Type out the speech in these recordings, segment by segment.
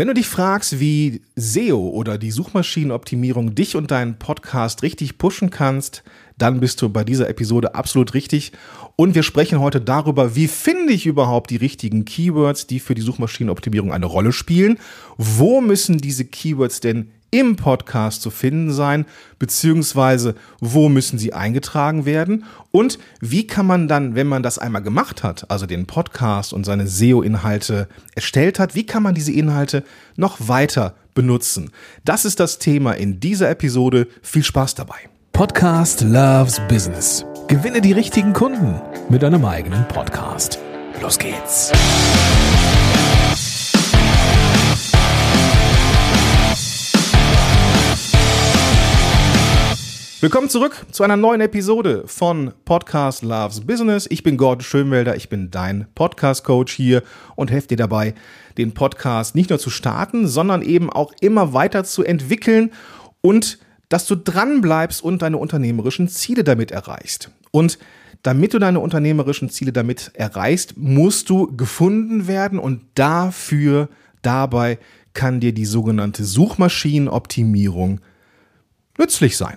Wenn du dich fragst, wie SEO oder die Suchmaschinenoptimierung dich und deinen Podcast richtig pushen kannst, dann bist du bei dieser Episode absolut richtig. Und wir sprechen heute darüber, wie finde ich überhaupt die richtigen Keywords, die für die Suchmaschinenoptimierung eine Rolle spielen. Wo müssen diese Keywords denn im Podcast zu finden sein, beziehungsweise wo müssen sie eingetragen werden und wie kann man dann, wenn man das einmal gemacht hat, also den Podcast und seine SEO-Inhalte erstellt hat, wie kann man diese Inhalte noch weiter benutzen? Das ist das Thema in dieser Episode. Viel Spaß dabei. Podcast Loves Business. Gewinne die richtigen Kunden mit deinem eigenen Podcast. Los geht's. Willkommen zurück zu einer neuen Episode von Podcast Loves Business. Ich bin Gordon Schönwelder, ich bin dein Podcast-Coach hier und helfe dir dabei, den Podcast nicht nur zu starten, sondern eben auch immer weiter zu entwickeln und dass du dran bleibst und deine unternehmerischen Ziele damit erreichst. Und damit du deine unternehmerischen Ziele damit erreichst, musst du gefunden werden und dafür, dabei kann dir die sogenannte Suchmaschinenoptimierung nützlich sein.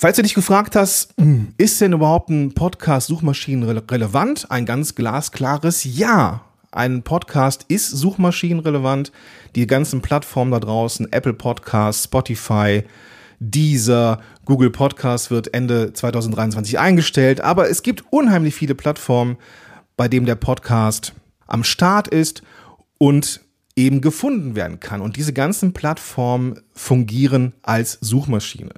Falls du dich gefragt hast, hm, ist denn überhaupt ein Podcast suchmaschinenrelevant? Ein ganz glasklares Ja. Ein Podcast ist suchmaschinenrelevant. Die ganzen Plattformen da draußen, Apple Podcasts, Spotify, Deezer, Google Podcasts wird Ende 2023 eingestellt. Aber es gibt unheimlich viele Plattformen, bei denen der Podcast am Start ist und eben gefunden werden kann. Und diese ganzen Plattformen fungieren als Suchmaschine.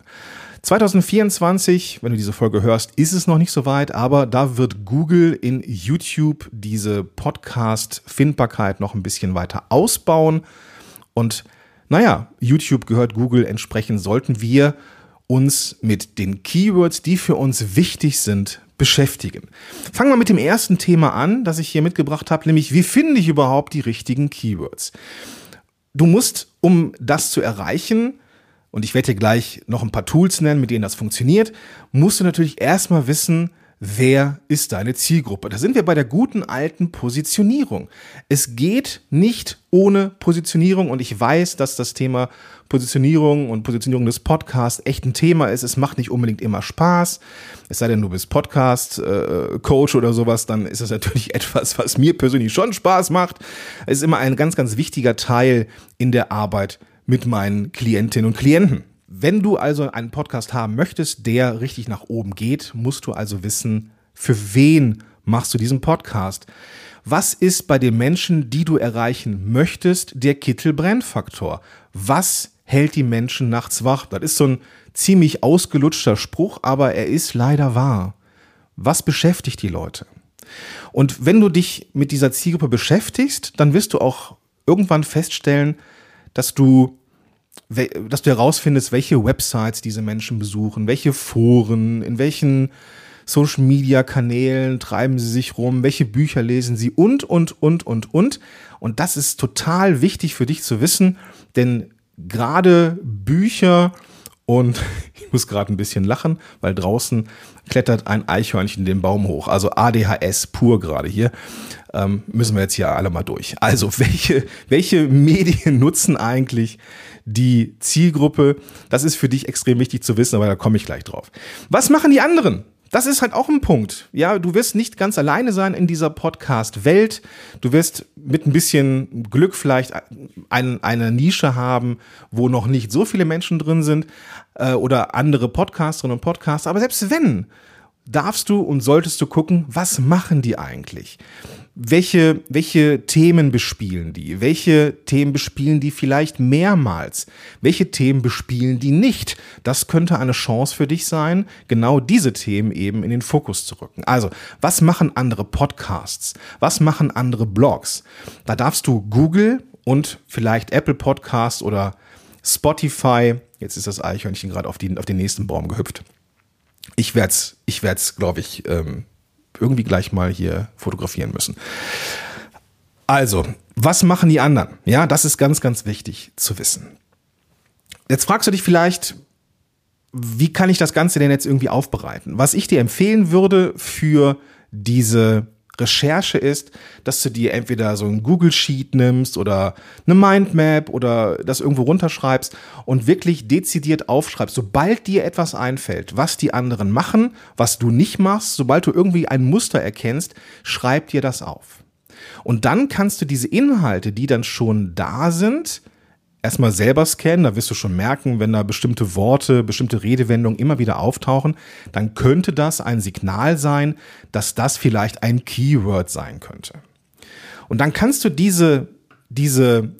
2024, wenn du diese Folge hörst, ist es noch nicht so weit, aber da wird Google in YouTube diese Podcast-Findbarkeit noch ein bisschen weiter ausbauen. Und naja, YouTube gehört Google, entsprechend sollten wir uns mit den Keywords, die für uns wichtig sind, beschäftigen. Fangen wir mit dem ersten Thema an, das ich hier mitgebracht habe, nämlich wie finde ich überhaupt die richtigen Keywords? Du musst, um das zu erreichen, und ich werde dir gleich noch ein paar Tools nennen, mit denen das funktioniert, musst du natürlich erstmal wissen, wer ist deine Zielgruppe. Da sind wir bei der guten alten Positionierung. Es geht nicht ohne Positionierung und ich weiß, dass das Thema Positionierung und Positionierung des Podcasts echt ein Thema ist. Es macht nicht unbedingt immer Spaß. Es sei denn, du bist Podcast-Coach äh, oder sowas, dann ist das natürlich etwas, was mir persönlich schon Spaß macht. Es ist immer ein ganz, ganz wichtiger Teil in der Arbeit mit meinen Klientinnen und Klienten. Wenn du also einen Podcast haben möchtest, der richtig nach oben geht, musst du also wissen, für wen machst du diesen Podcast? Was ist bei den Menschen, die du erreichen möchtest, der Kittel-Brennfaktor? Was hält die Menschen nachts wach? Das ist so ein ziemlich ausgelutschter Spruch, aber er ist leider wahr. Was beschäftigt die Leute? Und wenn du dich mit dieser Zielgruppe beschäftigst, dann wirst du auch irgendwann feststellen, dass du, dass du herausfindest, welche Websites diese Menschen besuchen, welche Foren, in welchen Social Media Kanälen treiben sie sich rum, welche Bücher lesen sie und, und, und, und, und. Und das ist total wichtig für dich zu wissen, denn gerade Bücher und ich muss gerade ein bisschen lachen, weil draußen klettert ein Eichhörnchen den Baum hoch. Also ADHS pur gerade hier ähm, müssen wir jetzt hier alle mal durch. Also, welche, welche Medien nutzen eigentlich die Zielgruppe? Das ist für dich extrem wichtig zu wissen, aber da komme ich gleich drauf. Was machen die anderen? Das ist halt auch ein Punkt. Ja, du wirst nicht ganz alleine sein in dieser Podcast-Welt. Du wirst mit ein bisschen Glück vielleicht ein, eine Nische haben, wo noch nicht so viele Menschen drin sind äh, oder andere Podcasterinnen und Podcaster. Aber selbst wenn, darfst du und solltest du gucken, was machen die eigentlich? Welche, welche Themen bespielen die? Welche Themen bespielen die vielleicht mehrmals? Welche Themen bespielen die nicht? Das könnte eine Chance für dich sein, genau diese Themen eben in den Fokus zu rücken. Also, was machen andere Podcasts? Was machen andere Blogs? Da darfst du Google und vielleicht Apple Podcasts oder Spotify, jetzt ist das Eichhörnchen gerade auf, auf den nächsten Baum gehüpft, ich werde es, ich werd's, glaube ich, ähm, irgendwie gleich mal hier fotografieren müssen. Also, was machen die anderen? Ja, das ist ganz, ganz wichtig zu wissen. Jetzt fragst du dich vielleicht, wie kann ich das Ganze denn jetzt irgendwie aufbereiten? Was ich dir empfehlen würde für diese Recherche ist, dass du dir entweder so ein Google Sheet nimmst oder eine Mindmap oder das irgendwo runterschreibst und wirklich dezidiert aufschreibst, sobald dir etwas einfällt, was die anderen machen, was du nicht machst, sobald du irgendwie ein Muster erkennst, schreib dir das auf. Und dann kannst du diese Inhalte, die dann schon da sind, erstmal selber scannen, da wirst du schon merken, wenn da bestimmte Worte, bestimmte Redewendungen immer wieder auftauchen, dann könnte das ein Signal sein, dass das vielleicht ein Keyword sein könnte. Und dann kannst du diese, diese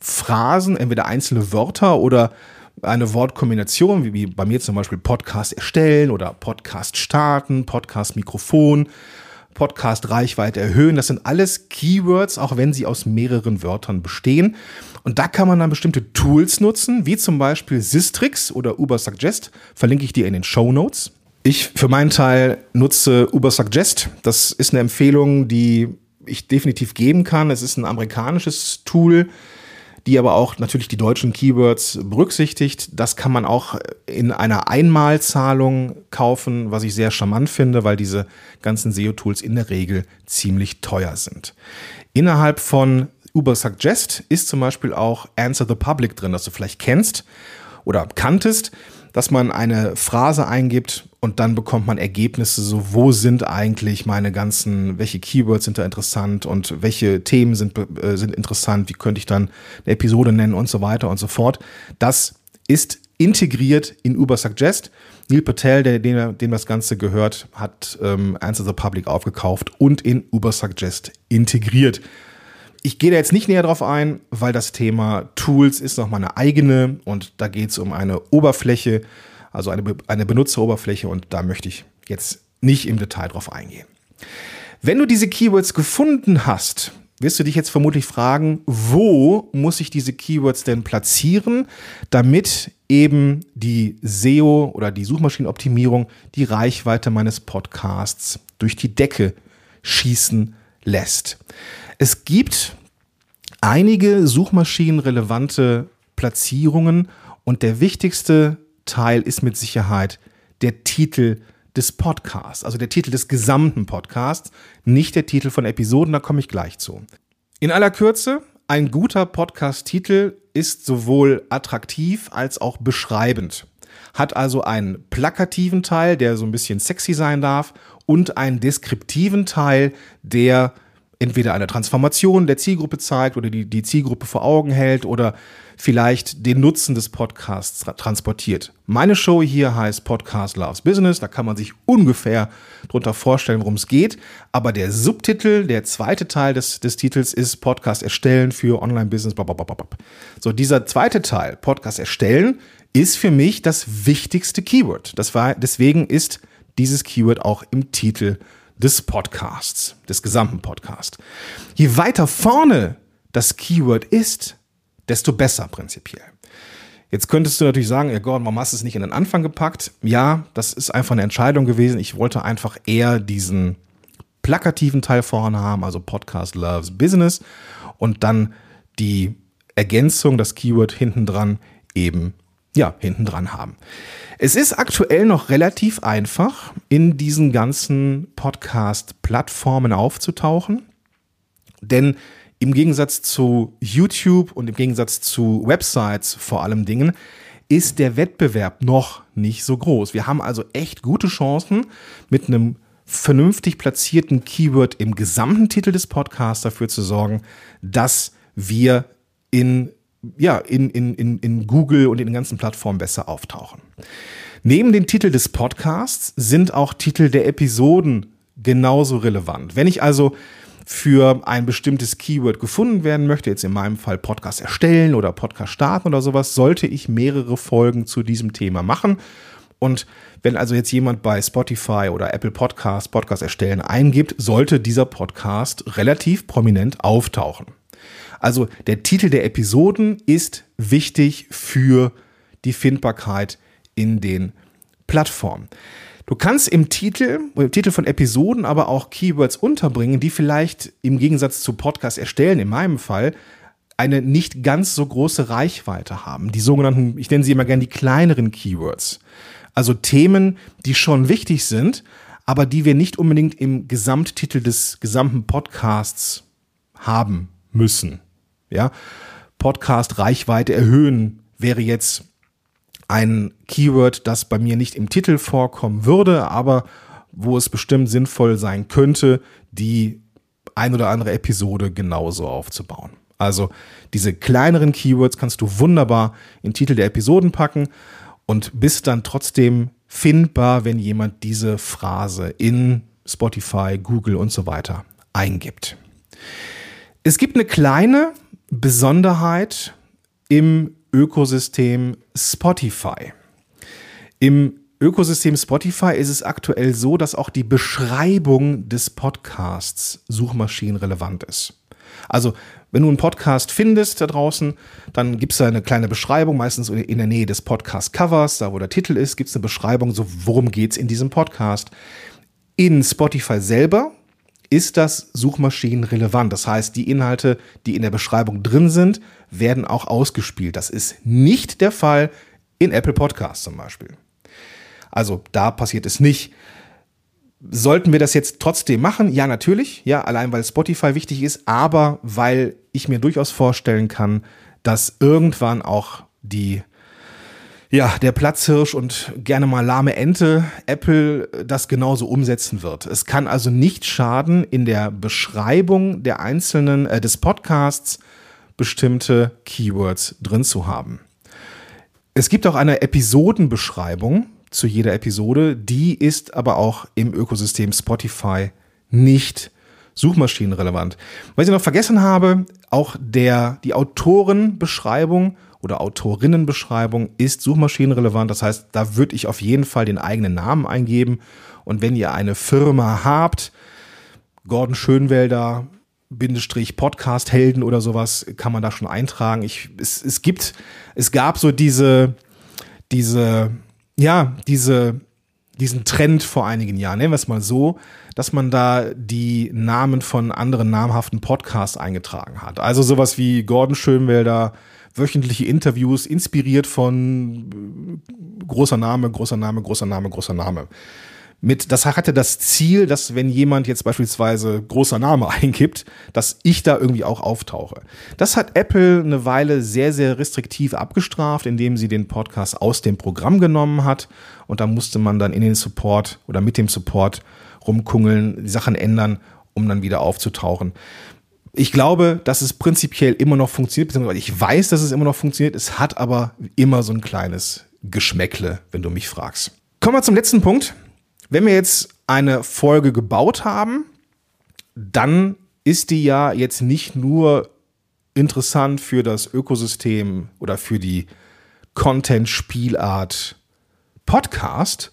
Phrasen, entweder einzelne Wörter oder eine Wortkombination, wie bei mir zum Beispiel Podcast erstellen oder Podcast starten, Podcast Mikrofon, Podcast Reichweite erhöhen. Das sind alles Keywords, auch wenn sie aus mehreren Wörtern bestehen. Und da kann man dann bestimmte Tools nutzen, wie zum Beispiel Sistrix oder Ubersuggest. Verlinke ich dir in den Show Notes. Ich für meinen Teil nutze Ubersuggest. Das ist eine Empfehlung, die ich definitiv geben kann. Es ist ein amerikanisches Tool, die aber auch natürlich die deutschen Keywords berücksichtigt. Das kann man auch in einer Einmalzahlung kaufen, was ich sehr charmant finde, weil diese ganzen SEO-Tools in der Regel ziemlich teuer sind. Innerhalb von Uber Suggest ist zum Beispiel auch Answer the Public drin, das du vielleicht kennst oder kanntest, dass man eine Phrase eingibt und dann bekommt man Ergebnisse, so wo sind eigentlich meine ganzen, welche Keywords sind da interessant und welche Themen sind, äh, sind interessant, wie könnte ich dann eine Episode nennen und so weiter und so fort. Das ist integriert in Uber Suggest. Neil Patel, der, dem, dem das Ganze gehört, hat ähm, Answer the Public aufgekauft und in Uber Suggest integriert. Ich gehe da jetzt nicht näher drauf ein, weil das Thema Tools ist nochmal eine eigene und da geht es um eine Oberfläche, also eine, eine Benutzeroberfläche und da möchte ich jetzt nicht im Detail drauf eingehen. Wenn du diese Keywords gefunden hast, wirst du dich jetzt vermutlich fragen, wo muss ich diese Keywords denn platzieren, damit eben die SEO oder die Suchmaschinenoptimierung die Reichweite meines Podcasts durch die Decke schießen lässt. Es gibt einige suchmaschinenrelevante Platzierungen und der wichtigste Teil ist mit Sicherheit der Titel des Podcasts, also der Titel des gesamten Podcasts, nicht der Titel von Episoden, da komme ich gleich zu. In aller Kürze, ein guter Podcast-Titel ist sowohl attraktiv als auch beschreibend, hat also einen plakativen Teil, der so ein bisschen sexy sein darf, und einen deskriptiven Teil, der entweder eine Transformation der Zielgruppe zeigt oder die, die Zielgruppe vor Augen hält oder vielleicht den Nutzen des Podcasts transportiert. Meine Show hier heißt Podcast Loves Business. Da kann man sich ungefähr drunter vorstellen, worum es geht. Aber der Subtitel, der zweite Teil des, des Titels ist Podcast erstellen für Online-Business. So, dieser zweite Teil, Podcast erstellen, ist für mich das wichtigste Keyword. Das war, deswegen ist dieses Keyword auch im Titel des Podcasts, des gesamten Podcasts. Je weiter vorne das Keyword ist, desto besser prinzipiell. Jetzt könntest du natürlich sagen, ja Gott, warum hast du es nicht in den Anfang gepackt? Ja, das ist einfach eine Entscheidung gewesen. Ich wollte einfach eher diesen plakativen Teil vorne haben, also Podcast Loves Business und dann die Ergänzung, das Keyword hinten dran eben ja, hinten dran haben. Es ist aktuell noch relativ einfach, in diesen ganzen Podcast-Plattformen aufzutauchen, denn im Gegensatz zu YouTube und im Gegensatz zu Websites vor allem Dingen ist der Wettbewerb noch nicht so groß. Wir haben also echt gute Chancen mit einem vernünftig platzierten Keyword im gesamten Titel des Podcasts dafür zu sorgen, dass wir in ja, in, in, in, in Google und in den ganzen Plattformen besser auftauchen. Neben dem Titel des Podcasts sind auch Titel der Episoden genauso relevant. Wenn ich also für ein bestimmtes Keyword gefunden werden möchte, jetzt in meinem Fall Podcast erstellen oder Podcast starten oder sowas, sollte ich mehrere Folgen zu diesem Thema machen. Und wenn also jetzt jemand bei Spotify oder Apple Podcast Podcast erstellen eingibt, sollte dieser Podcast relativ prominent auftauchen. Also der Titel der Episoden ist wichtig für die Findbarkeit in den Plattformen. Du kannst im Titel, im Titel von Episoden aber auch Keywords unterbringen, die vielleicht im Gegensatz zu Podcast erstellen, in meinem Fall, eine nicht ganz so große Reichweite haben. Die sogenannten, ich nenne sie immer gerne die kleineren Keywords. Also Themen, die schon wichtig sind, aber die wir nicht unbedingt im Gesamttitel des gesamten Podcasts haben müssen. Ja, Podcast Reichweite erhöhen wäre jetzt ein Keyword, das bei mir nicht im Titel vorkommen würde, aber wo es bestimmt sinnvoll sein könnte, die ein oder andere Episode genauso aufzubauen. Also diese kleineren Keywords kannst du wunderbar in Titel der Episoden packen und bist dann trotzdem findbar, wenn jemand diese Phrase in Spotify, Google und so weiter eingibt. Es gibt eine kleine Besonderheit im Ökosystem Spotify. Im Ökosystem Spotify ist es aktuell so, dass auch die Beschreibung des Podcasts suchmaschinenrelevant ist. Also, wenn du einen Podcast findest da draußen, dann gibt es da eine kleine Beschreibung, meistens in der Nähe des Podcast-Covers, da wo der Titel ist, gibt es eine Beschreibung, so worum geht es in diesem Podcast. In Spotify selber ist das suchmaschinenrelevant. Das heißt, die Inhalte, die in der Beschreibung drin sind, werden auch ausgespielt. Das ist nicht der Fall in Apple Podcasts zum Beispiel. Also da passiert es nicht. Sollten wir das jetzt trotzdem machen? Ja, natürlich. Ja, allein weil Spotify wichtig ist, aber weil ich mir durchaus vorstellen kann, dass irgendwann auch die ja, der Platzhirsch und gerne mal lahme Ente Apple das genauso umsetzen wird. Es kann also nicht schaden, in der Beschreibung der einzelnen äh, des Podcasts bestimmte Keywords drin zu haben. Es gibt auch eine Episodenbeschreibung, zu jeder Episode. Die ist aber auch im Ökosystem Spotify nicht suchmaschinenrelevant. Was ich noch vergessen habe, auch der, die Autorenbeschreibung oder Autorinnenbeschreibung ist suchmaschinenrelevant. Das heißt, da würde ich auf jeden Fall den eigenen Namen eingeben. Und wenn ihr eine Firma habt, Gordon Schönwelder, Bindestrich Podcast Helden oder sowas, kann man da schon eintragen. Ich, es, es gibt, es gab so diese, diese ja, diese, diesen Trend vor einigen Jahren, nennen wir es mal so, dass man da die Namen von anderen namhaften Podcasts eingetragen hat. Also sowas wie Gordon Schönwelder, wöchentliche Interviews, inspiriert von großer Name, großer Name, großer Name, großer Name mit, das hatte das Ziel, dass wenn jemand jetzt beispielsweise großer Name eingibt, dass ich da irgendwie auch auftauche. Das hat Apple eine Weile sehr, sehr restriktiv abgestraft, indem sie den Podcast aus dem Programm genommen hat. Und da musste man dann in den Support oder mit dem Support rumkungeln, Sachen ändern, um dann wieder aufzutauchen. Ich glaube, dass es prinzipiell immer noch funktioniert, beziehungsweise ich weiß, dass es immer noch funktioniert. Es hat aber immer so ein kleines Geschmäckle, wenn du mich fragst. Kommen wir zum letzten Punkt. Wenn wir jetzt eine Folge gebaut haben, dann ist die ja jetzt nicht nur interessant für das Ökosystem oder für die Content-Spielart Podcast,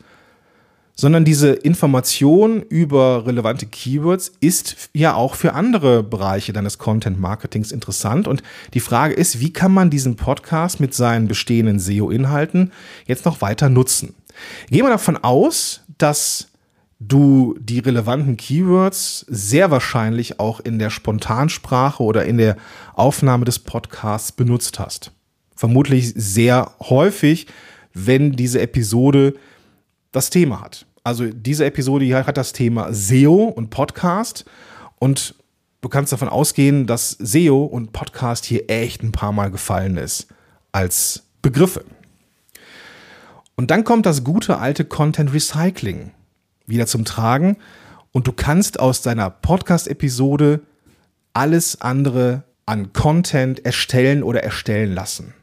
sondern diese Information über relevante Keywords ist ja auch für andere Bereiche deines Content-Marketings interessant. Und die Frage ist, wie kann man diesen Podcast mit seinen bestehenden SEO-Inhalten jetzt noch weiter nutzen? Gehen wir davon aus, dass du die relevanten Keywords sehr wahrscheinlich auch in der Spontansprache oder in der Aufnahme des Podcasts benutzt hast. Vermutlich sehr häufig, wenn diese Episode das Thema hat. Also diese Episode hier hat das Thema SEO und Podcast und du kannst davon ausgehen, dass SEO und Podcast hier echt ein paar Mal gefallen ist als Begriffe. Und dann kommt das gute alte Content Recycling wieder zum Tragen und du kannst aus deiner Podcast-Episode alles andere an Content erstellen oder erstellen lassen.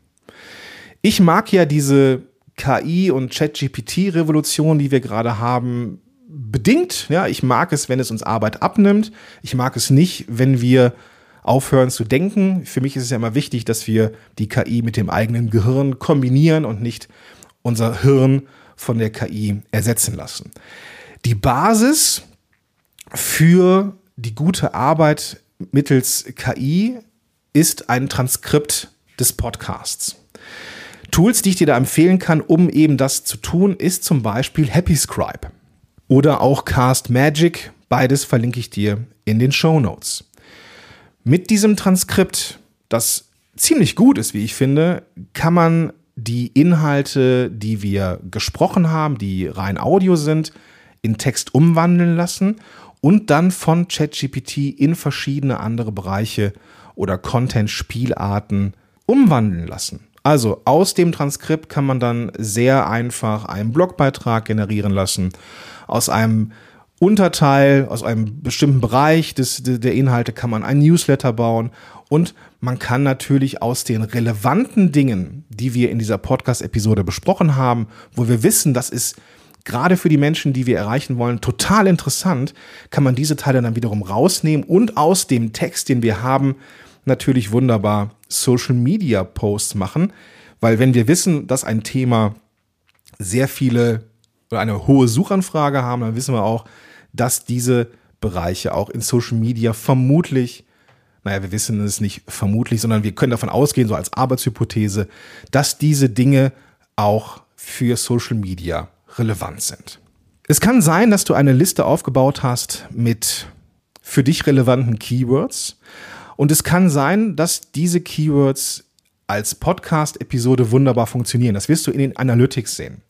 Ich mag ja diese KI und ChatGPT-Revolution, die wir gerade haben, bedingt. Ja, ich mag es, wenn es uns Arbeit abnimmt. Ich mag es nicht, wenn wir aufhören zu denken. Für mich ist es ja immer wichtig, dass wir die KI mit dem eigenen Gehirn kombinieren und nicht unser Hirn von der KI ersetzen lassen. Die Basis für die gute Arbeit mittels KI ist ein Transkript des Podcasts. Tools, die ich dir da empfehlen kann, um eben das zu tun, ist zum Beispiel Happy Scribe oder auch Cast Magic. Beides verlinke ich dir in den Show Notes. Mit diesem Transkript, das ziemlich gut ist, wie ich finde, kann man die Inhalte, die wir gesprochen haben, die rein Audio sind, in Text umwandeln lassen und dann von ChatGPT in verschiedene andere Bereiche oder Content-Spielarten umwandeln lassen. Also aus dem Transkript kann man dann sehr einfach einen Blogbeitrag generieren lassen. Aus einem Unterteil, aus einem bestimmten Bereich des, der Inhalte kann man ein Newsletter bauen und man kann natürlich aus den relevanten Dingen, die wir in dieser Podcast-Episode besprochen haben, wo wir wissen, das ist gerade für die Menschen, die wir erreichen wollen, total interessant, kann man diese Teile dann wiederum rausnehmen und aus dem Text, den wir haben, natürlich wunderbar Social Media Posts machen, weil wenn wir wissen, dass ein Thema sehr viele oder eine hohe Suchanfrage haben, dann wissen wir auch, dass diese Bereiche auch in Social Media vermutlich, naja, wir wissen es nicht vermutlich, sondern wir können davon ausgehen, so als Arbeitshypothese, dass diese Dinge auch für Social Media relevant sind. Es kann sein, dass du eine Liste aufgebaut hast mit für dich relevanten Keywords und es kann sein, dass diese Keywords als Podcast-Episode wunderbar funktionieren. Das wirst du in den Analytics sehen.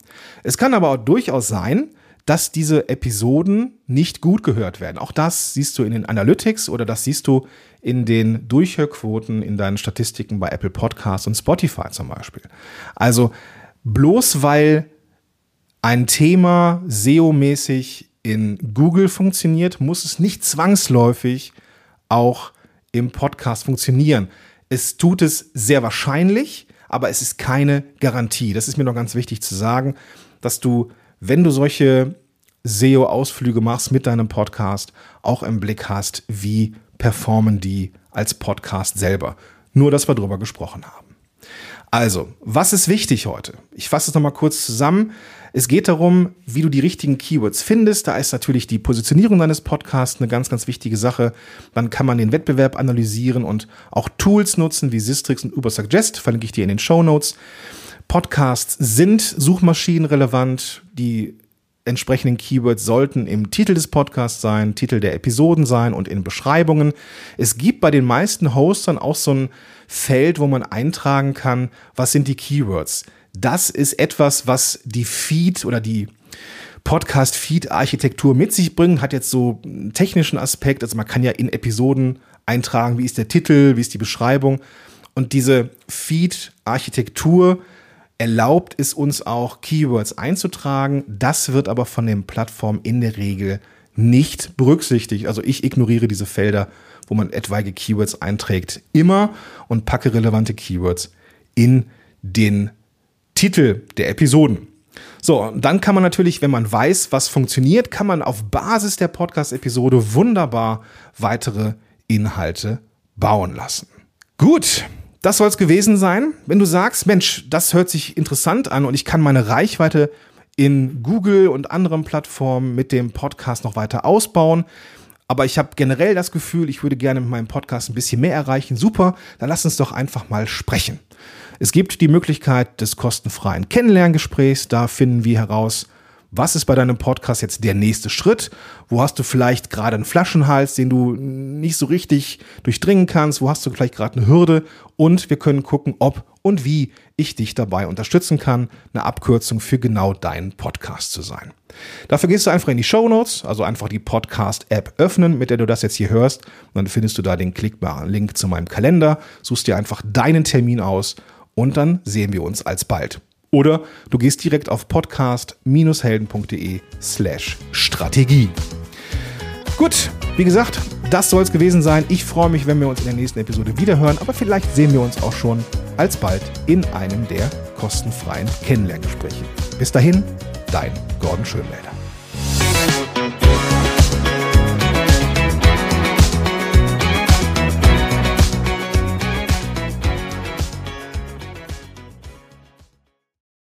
Es kann aber auch durchaus sein, dass diese Episoden nicht gut gehört werden. Auch das siehst du in den Analytics oder das siehst du in den Durchhörquoten in deinen Statistiken bei Apple Podcasts und Spotify zum Beispiel. Also bloß weil ein Thema SEO-mäßig in Google funktioniert, muss es nicht zwangsläufig auch im Podcast funktionieren. Es tut es sehr wahrscheinlich, aber es ist keine Garantie. Das ist mir noch ganz wichtig zu sagen, dass du, wenn du solche SEO-Ausflüge machst mit deinem Podcast, auch im Blick hast, wie performen die als Podcast selber. Nur, dass wir darüber gesprochen haben. Also, was ist wichtig heute? Ich fasse es nochmal kurz zusammen. Es geht darum, wie du die richtigen Keywords findest. Da ist natürlich die Positionierung deines Podcasts eine ganz, ganz wichtige Sache. Dann kann man den Wettbewerb analysieren und auch Tools nutzen wie Sistrix und Ubersuggest. Verlinke ich dir in den Show Notes. Podcasts sind suchmaschinenrelevant. Die entsprechenden Keywords sollten im Titel des Podcasts sein, Titel der Episoden sein und in Beschreibungen. Es gibt bei den meisten Hostern auch so ein Feld, wo man eintragen kann, was sind die Keywords. Das ist etwas, was die Feed oder die Podcast-Feed-Architektur mit sich bringt, hat jetzt so einen technischen Aspekt. Also man kann ja in Episoden eintragen, wie ist der Titel, wie ist die Beschreibung. Und diese Feed-Architektur erlaubt es uns auch, Keywords einzutragen. Das wird aber von den Plattformen in der Regel nicht berücksichtigt. Also ich ignoriere diese Felder, wo man etwaige Keywords einträgt, immer und packe relevante Keywords in den Titel der Episoden. So, dann kann man natürlich, wenn man weiß, was funktioniert, kann man auf Basis der Podcast-Episode wunderbar weitere Inhalte bauen lassen. Gut, das soll es gewesen sein. Wenn du sagst, Mensch, das hört sich interessant an und ich kann meine Reichweite in Google und anderen Plattformen mit dem Podcast noch weiter ausbauen, aber ich habe generell das Gefühl, ich würde gerne mit meinem Podcast ein bisschen mehr erreichen. Super, dann lass uns doch einfach mal sprechen. Es gibt die Möglichkeit des kostenfreien Kennenlerngesprächs. Da finden wir heraus, was ist bei deinem Podcast jetzt der nächste Schritt? Wo hast du vielleicht gerade einen Flaschenhals, den du nicht so richtig durchdringen kannst? Wo hast du vielleicht gerade eine Hürde? Und wir können gucken, ob und wie ich dich dabei unterstützen kann, eine Abkürzung für genau deinen Podcast zu sein. Dafür gehst du einfach in die Show Notes, also einfach die Podcast-App öffnen, mit der du das jetzt hier hörst. Und dann findest du da den klickbaren Link zu meinem Kalender, suchst dir einfach deinen Termin aus und dann sehen wir uns alsbald. Oder du gehst direkt auf podcast-helden.de slash Strategie. Gut, wie gesagt, das soll es gewesen sein. Ich freue mich, wenn wir uns in der nächsten Episode wiederhören, aber vielleicht sehen wir uns auch schon alsbald in einem der kostenfreien Kennenlerngespräche. Bis dahin, dein Gordon Schönwälder.